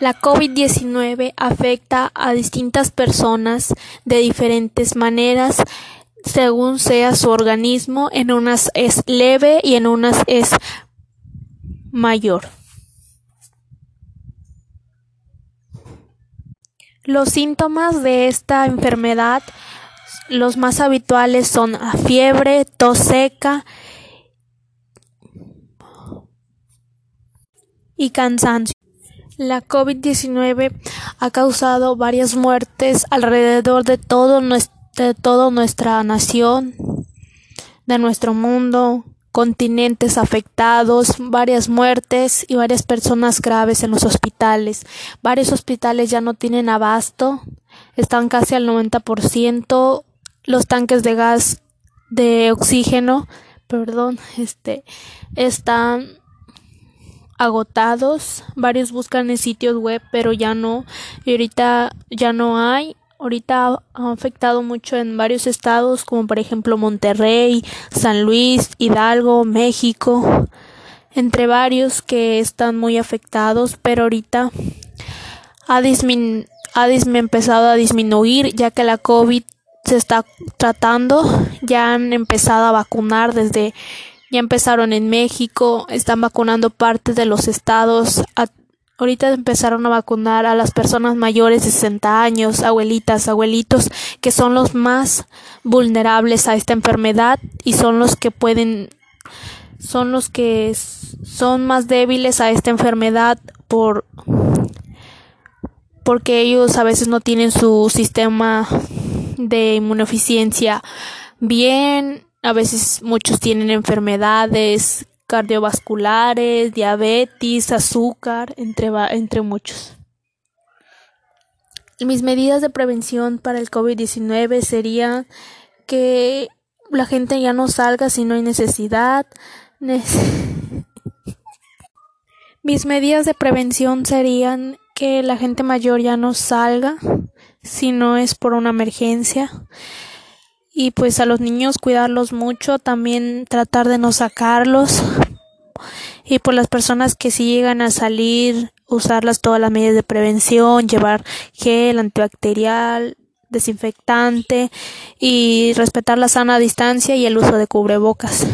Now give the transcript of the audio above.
La COVID-19 afecta a distintas personas de diferentes maneras según sea su organismo, en unas es leve y en unas es mayor. Los síntomas de esta enfermedad, los más habituales son fiebre, tos seca y cansancio. La COVID-19 ha causado varias muertes alrededor de todo de toda nuestra nación, de nuestro mundo, continentes afectados, varias muertes y varias personas graves en los hospitales. Varios hospitales ya no tienen abasto, están casi al 90%, los tanques de gas de oxígeno, perdón, este están agotados. Varios buscan en sitios web, pero ya no. Y ahorita ya no hay. Ahorita ha afectado mucho en varios estados, como por ejemplo Monterrey, San Luis, Hidalgo, México, entre varios que están muy afectados, pero ahorita ha, ha empezado a disminuir ya que la COVID se está tratando, ya han empezado a vacunar desde ya empezaron en México, están vacunando parte de los estados. ahorita empezaron a vacunar a las personas mayores de 60 años, abuelitas, abuelitos, que son los más vulnerables a esta enfermedad y son los que pueden son los que son más débiles a esta enfermedad por porque ellos a veces no tienen su sistema de inmunoficiencia bien a veces muchos tienen enfermedades cardiovasculares, diabetes, azúcar, entre, entre muchos. Mis medidas de prevención para el COVID-19 serían que la gente ya no salga si no hay necesidad. Mis medidas de prevención serían que la gente mayor ya no salga si no es por una emergencia y pues a los niños cuidarlos mucho, también tratar de no sacarlos y por las personas que si llegan a salir, usarlas todas las medidas de prevención, llevar gel antibacterial, desinfectante y respetar la sana distancia y el uso de cubrebocas.